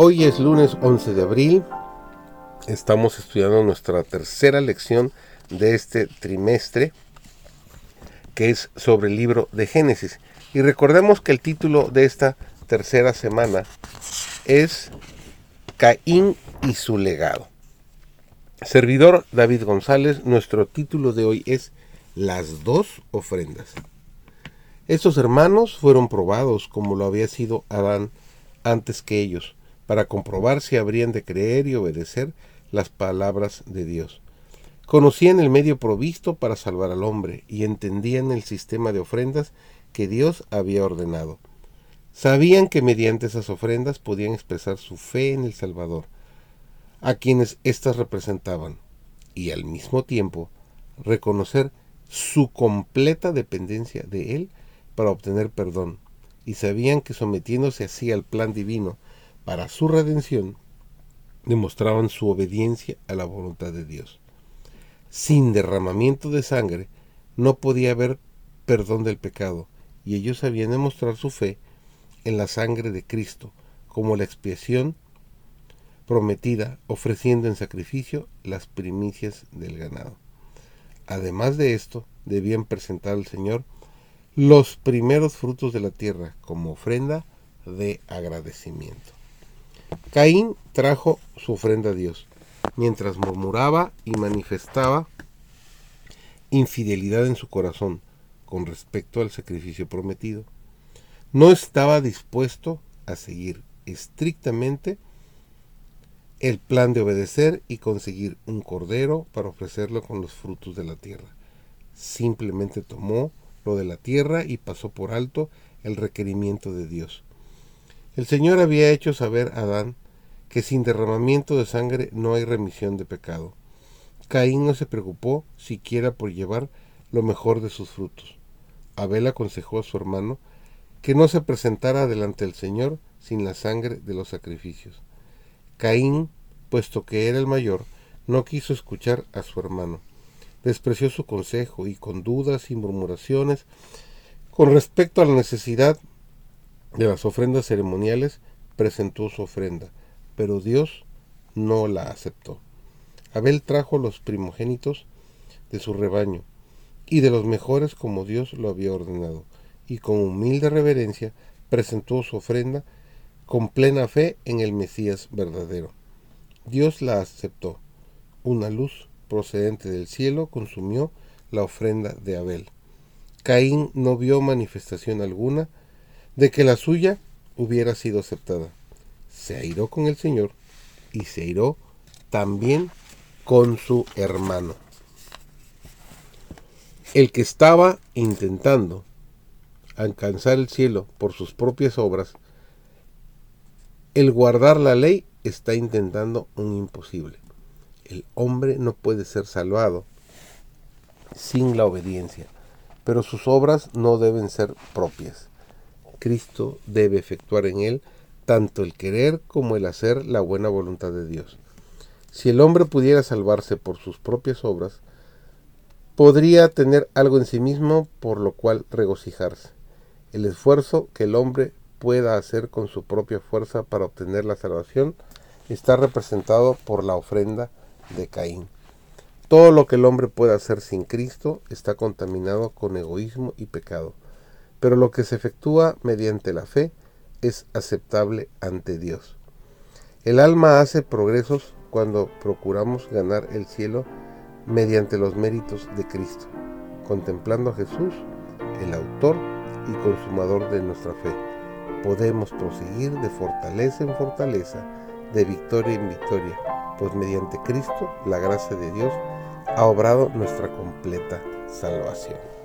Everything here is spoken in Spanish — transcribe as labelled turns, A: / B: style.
A: Hoy es lunes 11 de abril. Estamos estudiando nuestra tercera lección de este trimestre, que es sobre el libro de Génesis. Y recordemos que el título de esta tercera semana es Caín y su legado. Servidor David González, nuestro título de hoy es Las dos ofrendas. Estos hermanos fueron probados como lo había sido Adán antes que ellos para comprobar si habrían de creer y obedecer las palabras de Dios. Conocían el medio provisto para salvar al hombre y entendían el sistema de ofrendas que Dios había ordenado. Sabían que mediante esas ofrendas podían expresar su fe en el Salvador, a quienes éstas representaban, y al mismo tiempo reconocer su completa dependencia de Él para obtener perdón, y sabían que sometiéndose así al plan divino, para su redención, demostraban su obediencia a la voluntad de Dios. Sin derramamiento de sangre no podía haber perdón del pecado, y ellos sabían demostrar su fe en la sangre de Cristo como la expiación prometida, ofreciendo en sacrificio las primicias del ganado. Además de esto, debían presentar al Señor los primeros frutos de la tierra como ofrenda de agradecimiento. Caín trajo su ofrenda a Dios, mientras murmuraba y manifestaba infidelidad en su corazón con respecto al sacrificio prometido. No estaba dispuesto a seguir estrictamente el plan de obedecer y conseguir un cordero para ofrecerlo con los frutos de la tierra. Simplemente tomó lo de la tierra y pasó por alto el requerimiento de Dios. El Señor había hecho saber a Adán que sin derramamiento de sangre no hay remisión de pecado. Caín no se preocupó siquiera por llevar lo mejor de sus frutos. Abel aconsejó a su hermano que no se presentara delante del Señor sin la sangre de los sacrificios. Caín, puesto que era el mayor, no quiso escuchar a su hermano. Despreció su consejo y con dudas y murmuraciones con respecto a la necesidad de las ofrendas ceremoniales, presentó su ofrenda, pero Dios no la aceptó. Abel trajo los primogénitos de su rebaño, y de los mejores como Dios lo había ordenado, y con humilde reverencia presentó su ofrenda con plena fe en el Mesías verdadero. Dios la aceptó. Una luz procedente del cielo consumió la ofrenda de Abel. Caín no vio manifestación alguna de que la suya hubiera sido aceptada. Se airó con el Señor y se airó también con su hermano. El que estaba intentando alcanzar el cielo por sus propias obras, el guardar la ley está intentando un imposible. El hombre no puede ser salvado sin la obediencia, pero sus obras no deben ser propias. Cristo debe efectuar en él tanto el querer como el hacer la buena voluntad de Dios. Si el hombre pudiera salvarse por sus propias obras, podría tener algo en sí mismo por lo cual regocijarse. El esfuerzo que el hombre pueda hacer con su propia fuerza para obtener la salvación está representado por la ofrenda de Caín. Todo lo que el hombre pueda hacer sin Cristo está contaminado con egoísmo y pecado pero lo que se efectúa mediante la fe es aceptable ante Dios. El alma hace progresos cuando procuramos ganar el cielo mediante los méritos de Cristo, contemplando a Jesús, el autor y consumador de nuestra fe. Podemos proseguir de fortaleza en fortaleza, de victoria en victoria, pues mediante Cristo la gracia de Dios ha obrado nuestra completa salvación.